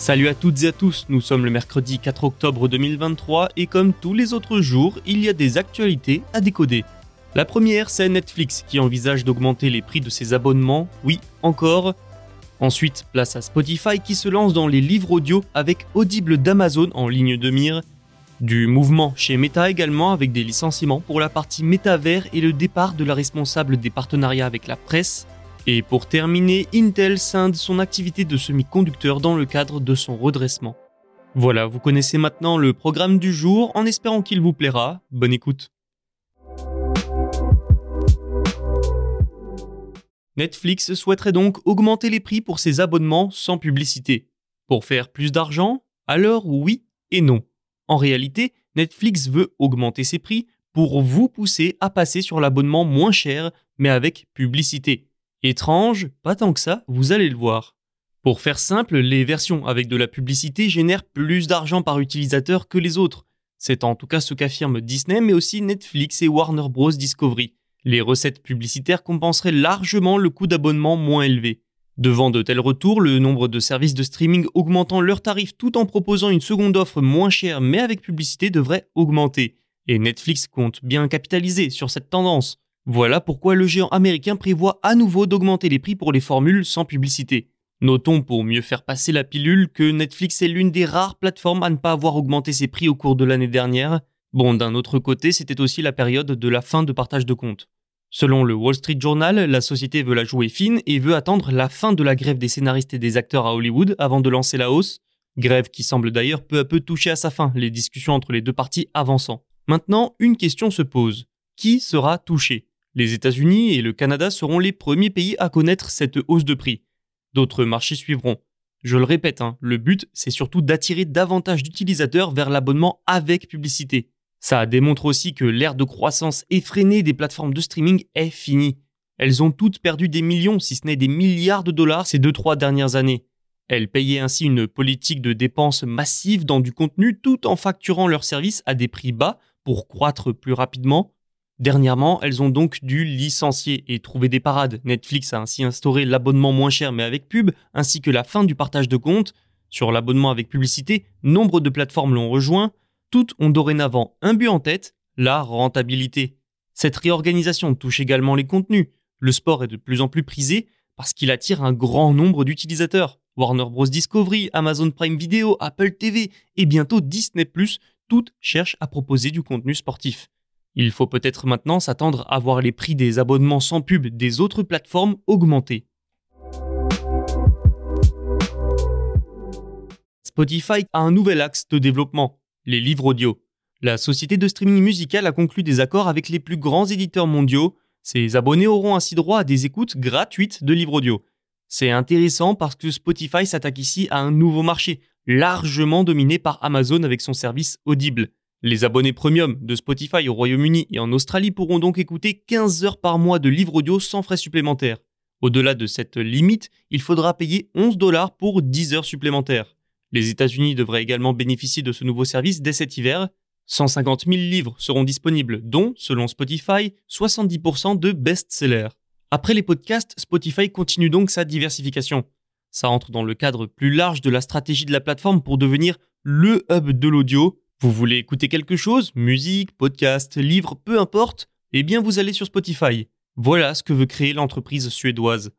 Salut à toutes et à tous, nous sommes le mercredi 4 octobre 2023 et comme tous les autres jours, il y a des actualités à décoder. La première, c'est Netflix qui envisage d'augmenter les prix de ses abonnements, oui, encore. Ensuite, place à Spotify qui se lance dans les livres audio avec Audible d'Amazon en ligne de mire. Du mouvement chez Meta également avec des licenciements pour la partie métavers et le départ de la responsable des partenariats avec la presse. Et pour terminer, Intel scinde son activité de semi-conducteur dans le cadre de son redressement. Voilà, vous connaissez maintenant le programme du jour en espérant qu'il vous plaira. Bonne écoute. Netflix souhaiterait donc augmenter les prix pour ses abonnements sans publicité. Pour faire plus d'argent Alors oui et non. En réalité, Netflix veut augmenter ses prix pour vous pousser à passer sur l'abonnement moins cher mais avec publicité. Étrange, pas tant que ça, vous allez le voir. Pour faire simple, les versions avec de la publicité génèrent plus d'argent par utilisateur que les autres. C'est en tout cas ce qu'affirment Disney, mais aussi Netflix et Warner Bros. Discovery. Les recettes publicitaires compenseraient largement le coût d'abonnement moins élevé. Devant de tels retours, le nombre de services de streaming augmentant leurs tarifs tout en proposant une seconde offre moins chère mais avec publicité devrait augmenter. Et Netflix compte bien capitaliser sur cette tendance. Voilà pourquoi le géant américain prévoit à nouveau d'augmenter les prix pour les formules sans publicité. Notons pour mieux faire passer la pilule que Netflix est l'une des rares plateformes à ne pas avoir augmenté ses prix au cours de l'année dernière. Bon, d'un autre côté, c'était aussi la période de la fin de partage de comptes. Selon le Wall Street Journal, la société veut la jouer fine et veut attendre la fin de la grève des scénaristes et des acteurs à Hollywood avant de lancer la hausse. Grève qui semble d'ailleurs peu à peu toucher à sa fin, les discussions entre les deux parties avançant. Maintenant, une question se pose. Qui sera touché? Les États-Unis et le Canada seront les premiers pays à connaître cette hausse de prix. D'autres marchés suivront. Je le répète, hein, le but, c'est surtout d'attirer davantage d'utilisateurs vers l'abonnement avec publicité. Ça démontre aussi que l'ère de croissance effrénée des plateformes de streaming est finie. Elles ont toutes perdu des millions, si ce n'est des milliards de dollars ces deux trois dernières années. Elles payaient ainsi une politique de dépenses massives dans du contenu tout en facturant leurs services à des prix bas pour croître plus rapidement Dernièrement, elles ont donc dû licencier et trouver des parades. Netflix a ainsi instauré l'abonnement moins cher mais avec pub, ainsi que la fin du partage de comptes. Sur l'abonnement avec publicité, nombre de plateformes l'ont rejoint. Toutes ont dorénavant un but en tête, la rentabilité. Cette réorganisation touche également les contenus. Le sport est de plus en plus prisé parce qu'il attire un grand nombre d'utilisateurs. Warner Bros. Discovery, Amazon Prime Video, Apple TV et bientôt Disney ⁇ toutes cherchent à proposer du contenu sportif. Il faut peut-être maintenant s'attendre à voir les prix des abonnements sans pub des autres plateformes augmenter. Spotify a un nouvel axe de développement, les livres audio. La société de streaming musical a conclu des accords avec les plus grands éditeurs mondiaux. Ses abonnés auront ainsi droit à des écoutes gratuites de livres audio. C'est intéressant parce que Spotify s'attaque ici à un nouveau marché, largement dominé par Amazon avec son service Audible. Les abonnés premium de Spotify au Royaume-Uni et en Australie pourront donc écouter 15 heures par mois de livres audio sans frais supplémentaires. Au-delà de cette limite, il faudra payer 11 dollars pour 10 heures supplémentaires. Les États-Unis devraient également bénéficier de ce nouveau service dès cet hiver. 150 000 livres seront disponibles, dont, selon Spotify, 70% de best-sellers. Après les podcasts, Spotify continue donc sa diversification. Ça entre dans le cadre plus large de la stratégie de la plateforme pour devenir le hub de l'audio Vous voulez écouter quelque chose? Musique, podcast, livre, peu importe? Eh bien vous allez sur Spotify. Voilà ce que veut créer l'entreprise suédoise.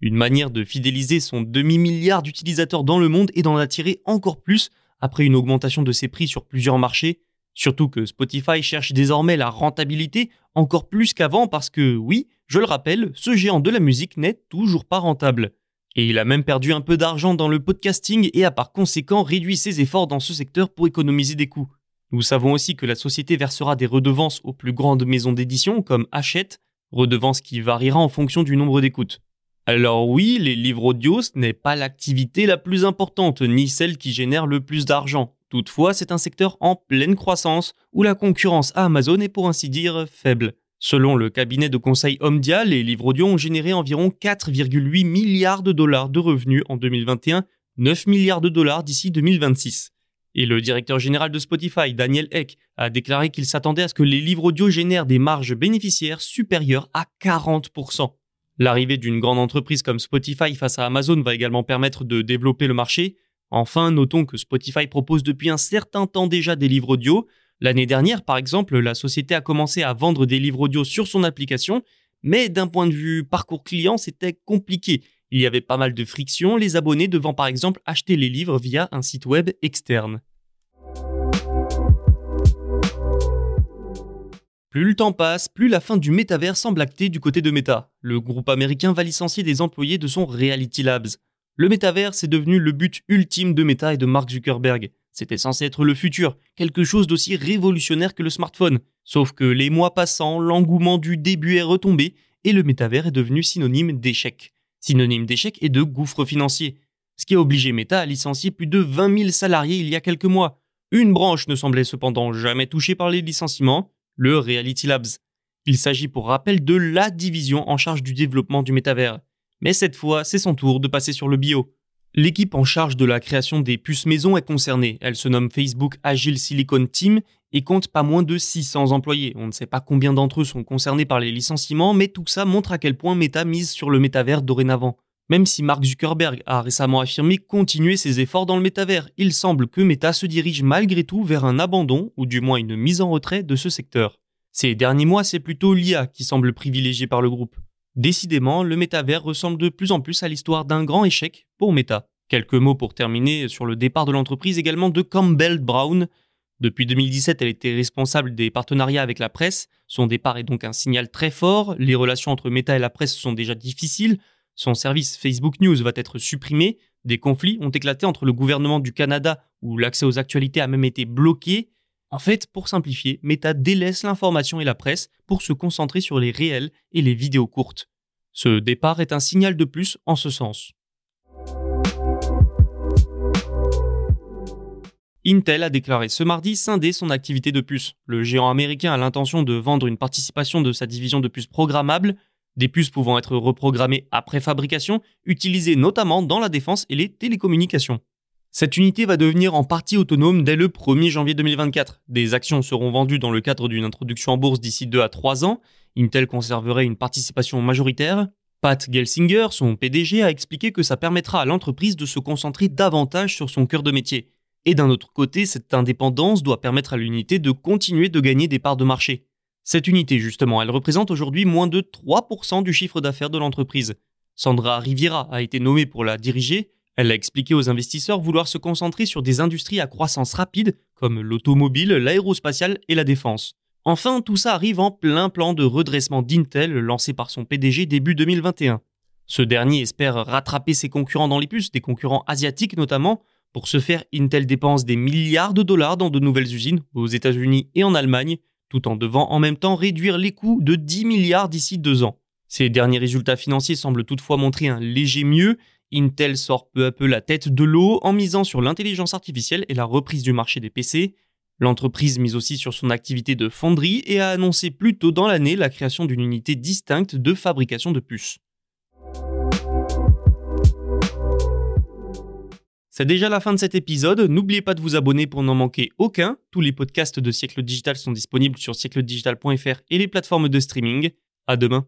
Une manière de fidéliser son demi-milliard d'utilisateurs dans le monde et d'en attirer encore plus après une augmentation de ses prix sur plusieurs marchés. Surtout que Spotify cherche désormais la rentabilité encore plus qu'avant parce que, oui, je le rappelle, ce géant de la musique n'est toujours pas rentable. Et il a même perdu un peu d'argent dans le podcasting et a par conséquent réduit ses efforts dans ce secteur pour économiser des coûts. Nous savons aussi que la société versera des redevances aux plus grandes maisons d'édition comme Hachette, redevances qui variera en fonction du nombre d'écoutes. Alors oui, les livres audio, ce n'est pas l'activité la plus importante, ni celle qui génère le plus d'argent. Toutefois, c'est un secteur en pleine croissance, où la concurrence à Amazon est pour ainsi dire faible. Selon le cabinet de conseil Omdia, les livres audio ont généré environ 4,8 milliards de dollars de revenus en 2021, 9 milliards de dollars d'ici 2026. Et le directeur général de Spotify, Daniel Eck, a déclaré qu'il s'attendait à ce que les livres audio génèrent des marges bénéficiaires supérieures à 40%. L'arrivée d'une grande entreprise comme Spotify face à Amazon va également permettre de développer le marché. Enfin, notons que Spotify propose depuis un certain temps déjà des livres audio, L'année dernière, par exemple, la société a commencé à vendre des livres audio sur son application, mais d'un point de vue parcours client, c'était compliqué. Il y avait pas mal de frictions, les abonnés devant par exemple acheter les livres via un site web externe. Plus le temps passe, plus la fin du métavers semble actée du côté de Meta. Le groupe américain va licencier des employés de son Reality Labs. Le métavers, c'est devenu le but ultime de Meta et de Mark Zuckerberg. C'était censé être le futur, quelque chose d'aussi révolutionnaire que le smartphone. Sauf que les mois passant, l'engouement du début est retombé et le métavers est devenu synonyme d'échec. Synonyme d'échec et de gouffre financier. Ce qui a obligé Meta à licencier plus de 20 000 salariés il y a quelques mois. Une branche ne semblait cependant jamais touchée par les licenciements, le Reality Labs. Il s'agit pour rappel de la division en charge du développement du métavers. Mais cette fois, c'est son tour de passer sur le bio. L'équipe en charge de la création des puces maison est concernée. Elle se nomme Facebook Agile Silicon Team et compte pas moins de 600 employés. On ne sait pas combien d'entre eux sont concernés par les licenciements, mais tout ça montre à quel point Meta mise sur le métavers dorénavant. Même si Mark Zuckerberg a récemment affirmé continuer ses efforts dans le métavers, il semble que Meta se dirige malgré tout vers un abandon, ou du moins une mise en retrait de ce secteur. Ces derniers mois, c'est plutôt l'IA qui semble privilégiée par le groupe. Décidément, le métavers ressemble de plus en plus à l'histoire d'un grand échec pour Meta. Quelques mots pour terminer sur le départ de l'entreprise également de Campbell Brown. Depuis 2017, elle était responsable des partenariats avec la presse. Son départ est donc un signal très fort. Les relations entre Meta et la presse sont déjà difficiles. Son service Facebook News va être supprimé. Des conflits ont éclaté entre le gouvernement du Canada, où l'accès aux actualités a même été bloqué. En fait, pour simplifier, Meta délaisse l'information et la presse pour se concentrer sur les réels et les vidéos courtes. Ce départ est un signal de plus en ce sens. Intel a déclaré ce mardi scinder son activité de puces. Le géant américain a l'intention de vendre une participation de sa division de puces programmables, des puces pouvant être reprogrammées après fabrication, utilisées notamment dans la défense et les télécommunications. Cette unité va devenir en partie autonome dès le 1er janvier 2024. Des actions seront vendues dans le cadre d'une introduction en bourse d'ici 2 à 3 ans. Intel conserverait une participation majoritaire. Pat Gelsinger, son PDG, a expliqué que ça permettra à l'entreprise de se concentrer davantage sur son cœur de métier. Et d'un autre côté, cette indépendance doit permettre à l'unité de continuer de gagner des parts de marché. Cette unité, justement, elle représente aujourd'hui moins de 3% du chiffre d'affaires de l'entreprise. Sandra Riviera a été nommée pour la diriger elle a expliqué aux investisseurs vouloir se concentrer sur des industries à croissance rapide comme l'automobile, l'aérospatiale et la défense. Enfin, tout ça arrive en plein plan de redressement d'Intel lancé par son PDG début 2021. Ce dernier espère rattraper ses concurrents dans les puces, des concurrents asiatiques notamment. Pour ce faire, Intel dépense des milliards de dollars dans de nouvelles usines aux États-Unis et en Allemagne, tout en devant en même temps réduire les coûts de 10 milliards d'ici deux ans. Ces derniers résultats financiers semblent toutefois montrer un léger mieux Intel sort peu à peu la tête de l'eau en misant sur l'intelligence artificielle et la reprise du marché des PC. L'entreprise mise aussi sur son activité de fonderie et a annoncé plus tôt dans l'année la création d'une unité distincte de fabrication de puces. C'est déjà la fin de cet épisode. N'oubliez pas de vous abonner pour n'en manquer aucun. Tous les podcasts de Siècle Digital sont disponibles sur siècledigital.fr et les plateformes de streaming. À demain.